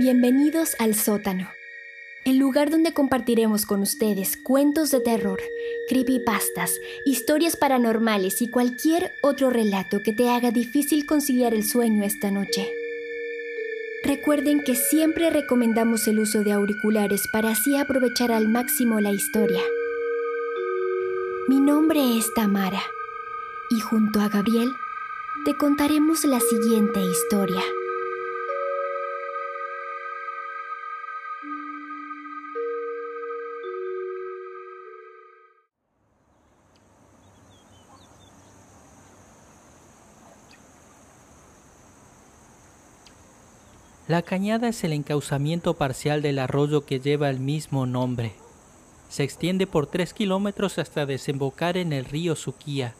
Bienvenidos al sótano, el lugar donde compartiremos con ustedes cuentos de terror, creepypastas, historias paranormales y cualquier otro relato que te haga difícil conciliar el sueño esta noche. Recuerden que siempre recomendamos el uso de auriculares para así aprovechar al máximo la historia. Mi nombre es Tamara y junto a Gabriel te contaremos la siguiente historia. La cañada es el encauzamiento parcial del arroyo que lleva el mismo nombre. Se extiende por tres kilómetros hasta desembocar en el río Suquía,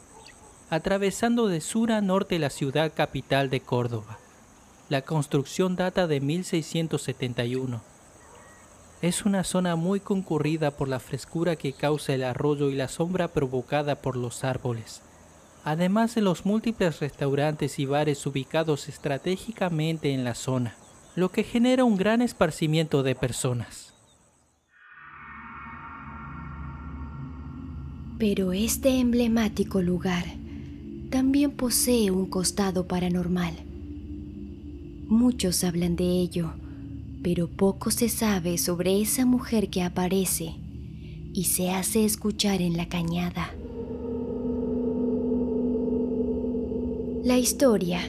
atravesando de sur a norte la ciudad capital de Córdoba. La construcción data de 1671. Es una zona muy concurrida por la frescura que causa el arroyo y la sombra provocada por los árboles, además de los múltiples restaurantes y bares ubicados estratégicamente en la zona lo que genera un gran esparcimiento de personas. Pero este emblemático lugar también posee un costado paranormal. Muchos hablan de ello, pero poco se sabe sobre esa mujer que aparece y se hace escuchar en la cañada. La historia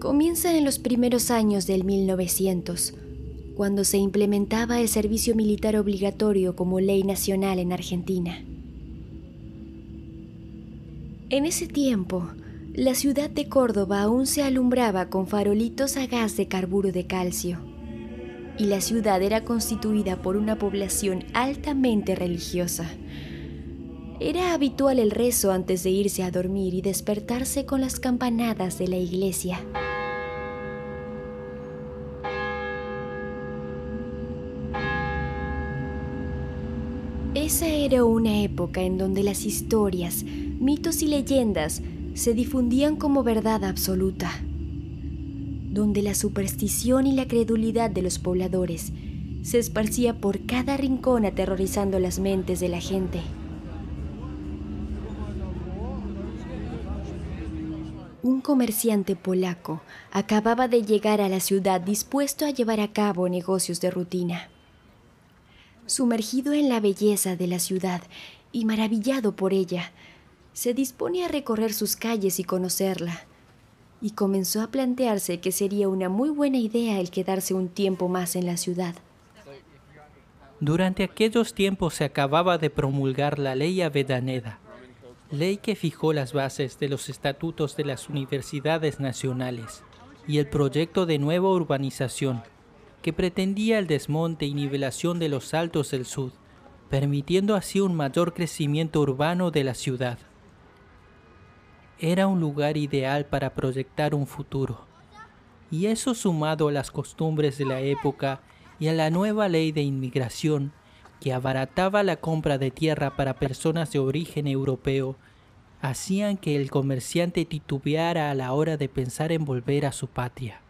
comienza en los primeros años del 1900, cuando se implementaba el servicio militar obligatorio como ley nacional en Argentina. En ese tiempo, la ciudad de Córdoba aún se alumbraba con farolitos a gas de carburo de calcio, y la ciudad era constituida por una población altamente religiosa. Era habitual el rezo antes de irse a dormir y despertarse con las campanadas de la iglesia. Esa era una época en donde las historias, mitos y leyendas se difundían como verdad absoluta, donde la superstición y la credulidad de los pobladores se esparcía por cada rincón aterrorizando las mentes de la gente. Un comerciante polaco acababa de llegar a la ciudad dispuesto a llevar a cabo negocios de rutina sumergido en la belleza de la ciudad y maravillado por ella, se dispone a recorrer sus calles y conocerla, y comenzó a plantearse que sería una muy buena idea el quedarse un tiempo más en la ciudad. Durante aquellos tiempos se acababa de promulgar la ley Avedaneda, ley que fijó las bases de los estatutos de las universidades nacionales y el proyecto de nueva urbanización que pretendía el desmonte y nivelación de los altos del sur, permitiendo así un mayor crecimiento urbano de la ciudad. Era un lugar ideal para proyectar un futuro, y eso sumado a las costumbres de la época y a la nueva ley de inmigración que abarataba la compra de tierra para personas de origen europeo, hacían que el comerciante titubeara a la hora de pensar en volver a su patria.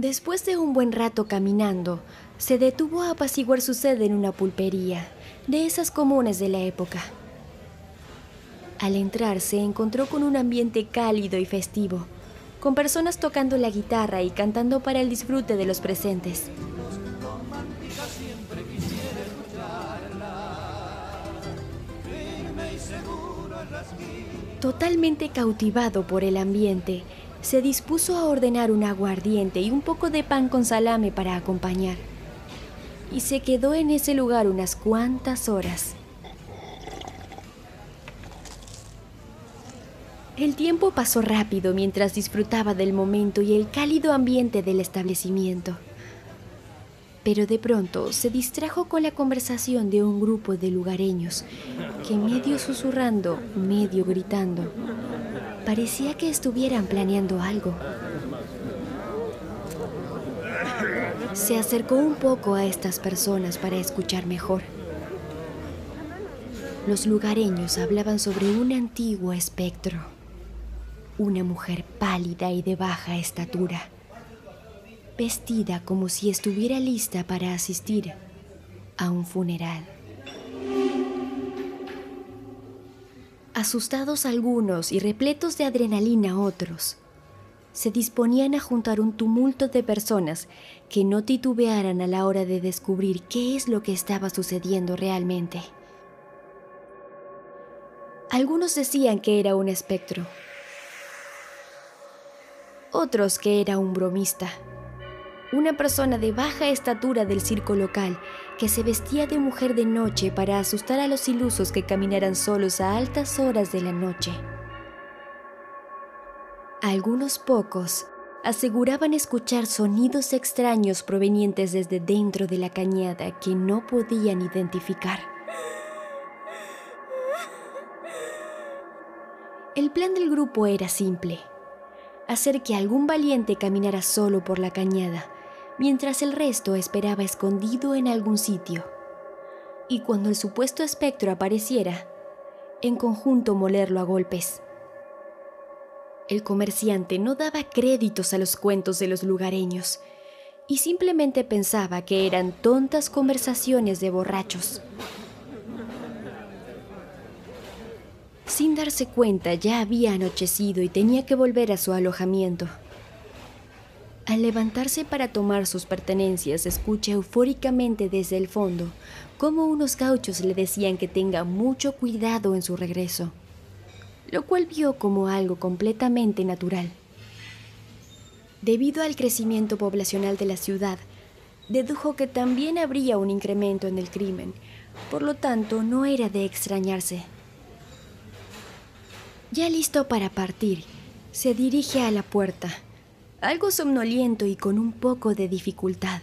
Después de un buen rato caminando, se detuvo a apaciguar su sed en una pulpería, de esas comunes de la época. Al entrar se encontró con un ambiente cálido y festivo, con personas tocando la guitarra y cantando para el disfrute de los presentes. Totalmente cautivado por el ambiente, se dispuso a ordenar un aguardiente y un poco de pan con salame para acompañar. Y se quedó en ese lugar unas cuantas horas. El tiempo pasó rápido mientras disfrutaba del momento y el cálido ambiente del establecimiento. Pero de pronto se distrajo con la conversación de un grupo de lugareños que medio susurrando, medio gritando, Parecía que estuvieran planeando algo. Se acercó un poco a estas personas para escuchar mejor. Los lugareños hablaban sobre un antiguo espectro, una mujer pálida y de baja estatura, vestida como si estuviera lista para asistir a un funeral. Asustados algunos y repletos de adrenalina otros, se disponían a juntar un tumulto de personas que no titubearan a la hora de descubrir qué es lo que estaba sucediendo realmente. Algunos decían que era un espectro, otros que era un bromista, una persona de baja estatura del circo local que se vestía de mujer de noche para asustar a los ilusos que caminaran solos a altas horas de la noche. Algunos pocos aseguraban escuchar sonidos extraños provenientes desde dentro de la cañada que no podían identificar. El plan del grupo era simple, hacer que algún valiente caminara solo por la cañada, mientras el resto esperaba escondido en algún sitio. Y cuando el supuesto espectro apareciera, en conjunto molerlo a golpes. El comerciante no daba créditos a los cuentos de los lugareños y simplemente pensaba que eran tontas conversaciones de borrachos. Sin darse cuenta ya había anochecido y tenía que volver a su alojamiento. Al levantarse para tomar sus pertenencias, escucha eufóricamente desde el fondo cómo unos gauchos le decían que tenga mucho cuidado en su regreso lo cual vio como algo completamente natural. Debido al crecimiento poblacional de la ciudad, dedujo que también habría un incremento en el crimen, por lo tanto no era de extrañarse. Ya listo para partir, se dirige a la puerta, algo somnoliento y con un poco de dificultad,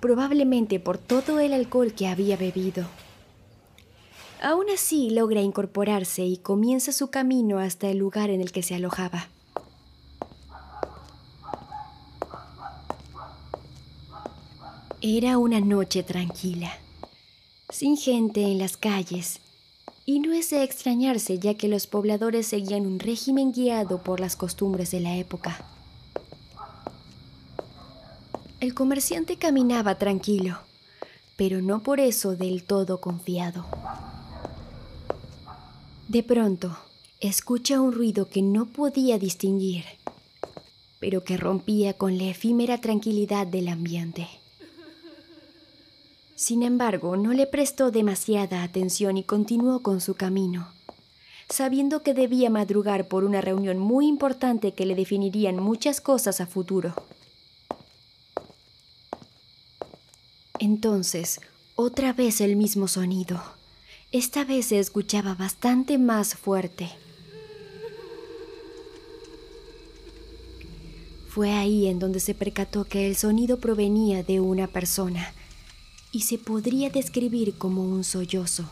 probablemente por todo el alcohol que había bebido. Aún así logra incorporarse y comienza su camino hasta el lugar en el que se alojaba. Era una noche tranquila, sin gente en las calles, y no es de extrañarse ya que los pobladores seguían un régimen guiado por las costumbres de la época. El comerciante caminaba tranquilo, pero no por eso del todo confiado. De pronto, escucha un ruido que no podía distinguir, pero que rompía con la efímera tranquilidad del ambiente. Sin embargo, no le prestó demasiada atención y continuó con su camino, sabiendo que debía madrugar por una reunión muy importante que le definirían muchas cosas a futuro. Entonces, otra vez el mismo sonido esta vez se escuchaba bastante más fuerte. Fue ahí en donde se percató que el sonido provenía de una persona y se podría describir como un sollozo.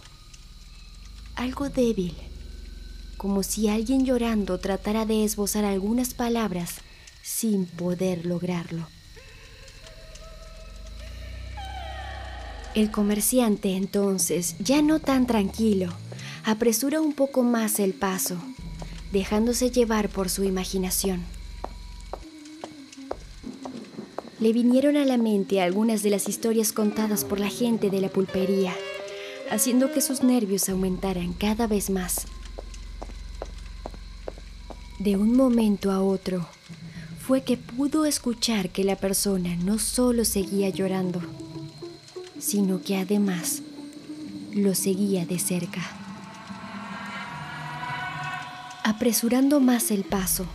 Algo débil, como si alguien llorando tratara de esbozar algunas palabras sin poder lograrlo. El comerciante entonces, ya no tan tranquilo, apresura un poco más el paso, dejándose llevar por su imaginación. Le vinieron a la mente algunas de las historias contadas por la gente de la pulpería, haciendo que sus nervios aumentaran cada vez más. De un momento a otro, fue que pudo escuchar que la persona no solo seguía llorando, sino que además lo seguía de cerca. Apresurando más el paso,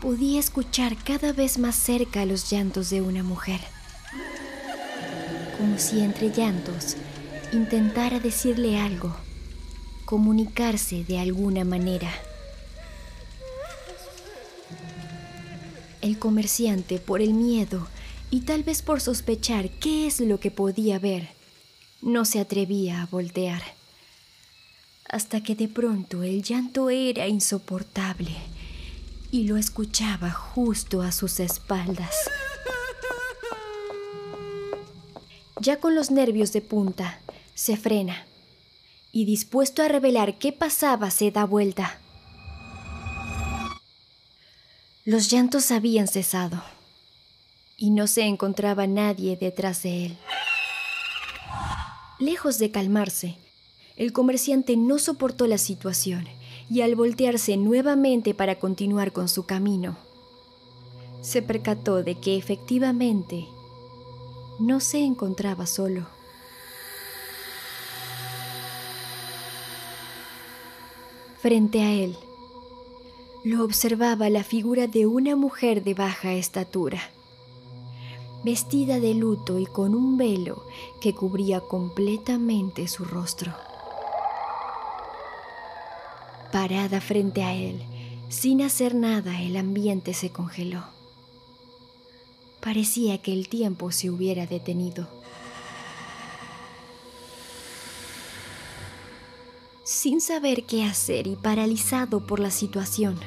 podía escuchar cada vez más cerca los llantos de una mujer, como si entre llantos intentara decirle algo, comunicarse de alguna manera. El comerciante, por el miedo, y tal vez por sospechar qué es lo que podía ver, no se atrevía a voltear. Hasta que de pronto el llanto era insoportable y lo escuchaba justo a sus espaldas. ya con los nervios de punta, se frena y dispuesto a revelar qué pasaba se da vuelta. Los llantos habían cesado y no se encontraba nadie detrás de él. Lejos de calmarse, el comerciante no soportó la situación y al voltearse nuevamente para continuar con su camino, se percató de que efectivamente no se encontraba solo. Frente a él, lo observaba la figura de una mujer de baja estatura, vestida de luto y con un velo que cubría completamente su rostro. Parada frente a él, sin hacer nada, el ambiente se congeló. Parecía que el tiempo se hubiera detenido. Sin saber qué hacer y paralizado por la situación,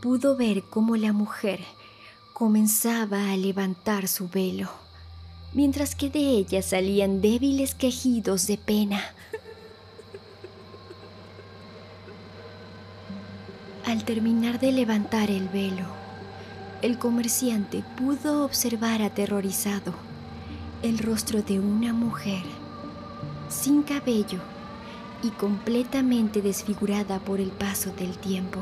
pudo ver cómo la mujer comenzaba a levantar su velo, mientras que de ella salían débiles quejidos de pena. Al terminar de levantar el velo, el comerciante pudo observar aterrorizado el rostro de una mujer sin cabello y completamente desfigurada por el paso del tiempo.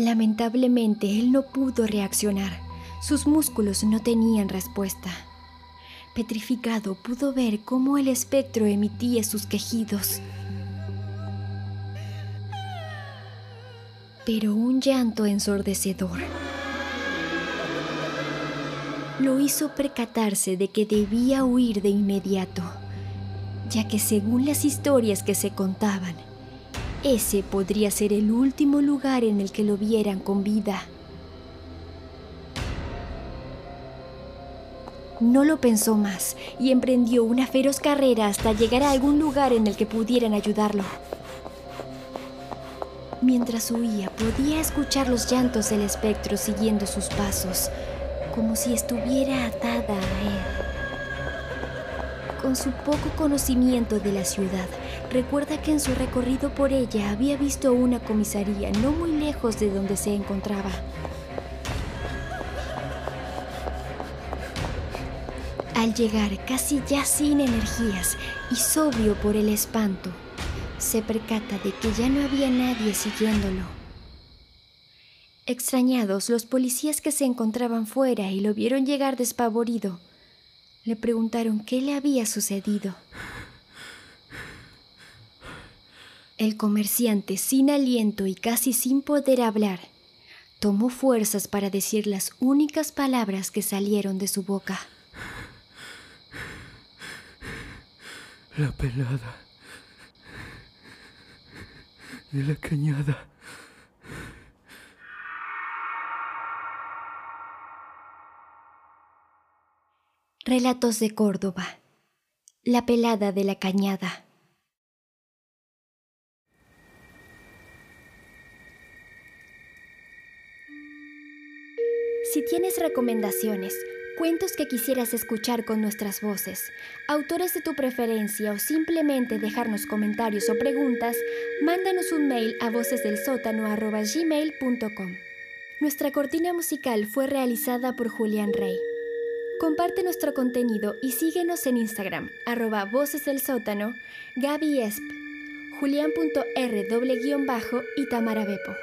Lamentablemente él no pudo reaccionar. Sus músculos no tenían respuesta. Petrificado pudo ver cómo el espectro emitía sus quejidos. Pero un llanto ensordecedor lo hizo percatarse de que debía huir de inmediato, ya que según las historias que se contaban, ese podría ser el último lugar en el que lo vieran con vida. No lo pensó más y emprendió una feroz carrera hasta llegar a algún lugar en el que pudieran ayudarlo. Mientras huía, podía escuchar los llantos del espectro siguiendo sus pasos, como si estuviera atada a él. Con su poco conocimiento de la ciudad, recuerda que en su recorrido por ella había visto una comisaría no muy lejos de donde se encontraba. Al llegar casi ya sin energías y sobrio por el espanto, se percata de que ya no había nadie siguiéndolo. Extrañados, los policías que se encontraban fuera y lo vieron llegar despavorido, le preguntaron qué le había sucedido. El comerciante, sin aliento y casi sin poder hablar, tomó fuerzas para decir las únicas palabras que salieron de su boca. La pelada de la cañada. Relatos de Córdoba. La pelada de la cañada. Si tienes recomendaciones, cuentos que quisieras escuchar con nuestras voces, autores de tu preferencia o simplemente dejarnos comentarios o preguntas, mándanos un mail a vocesdelsótano.gmail.com. Nuestra cortina musical fue realizada por Julián Rey. Comparte nuestro contenido y síguenos en Instagram, arroba voces del sótano, Gaby Esp, Julián.r y Tamara Bepo.